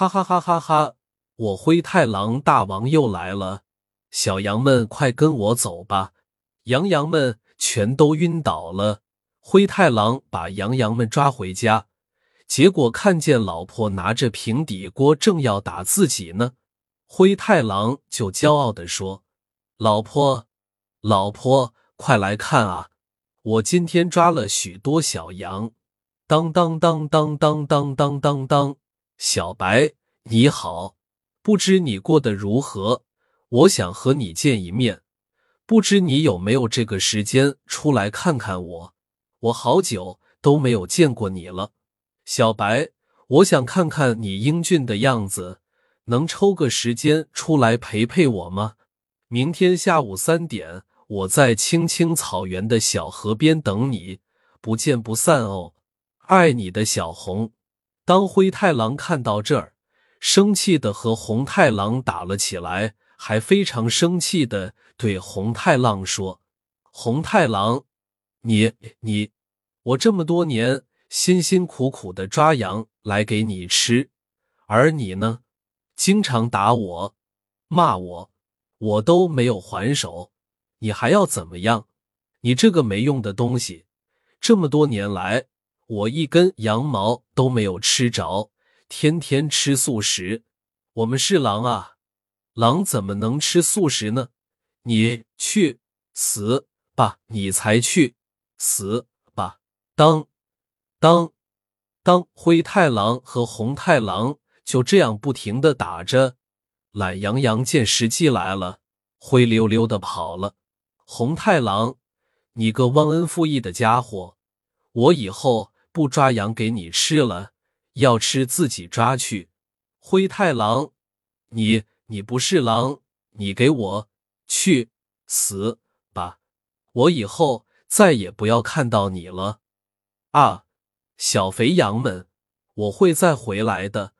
哈哈哈哈哈！我灰太狼大王又来了，小羊们快跟我走吧！羊羊们全都晕倒了。灰太狼把羊羊们抓回家，结果看见老婆拿着平底锅正要打自己呢，灰太狼就骄傲地说：“老婆，老婆，快来看啊！我今天抓了许多小羊。”当当当当当当当当当，小白你好，不知你过得如何？我想和你见一面，不知你有没有这个时间出来看看我？我好久都没有见过你了，小白，我想看看你英俊的样子，能抽个时间出来陪陪我吗？明天下午三点，我在青青草原的小河边等你，不见不散哦。爱你的小红。当灰太狼看到这儿，生气的和红太狼打了起来，还非常生气的对红太狼说：“红太狼，你你，我这么多年辛辛苦苦的抓羊来给你吃，而你呢，经常打我，骂我，我都没有还手，你还要怎么样？你这个没用的东西，这么多年来。”我一根羊毛都没有吃着，天天吃素食。我们是狼啊，狼怎么能吃素食呢？你去死吧！你才去死吧！当当当！灰太狼和红太狼就这样不停的打着。懒羊羊见时机来了，灰溜溜的跑了。红太狼，你个忘恩负义的家伙！我以后。不抓羊给你吃了，要吃自己抓去。灰太狼，你你不是狼，你给我去死吧！我以后再也不要看到你了。啊，小肥羊们，我会再回来的。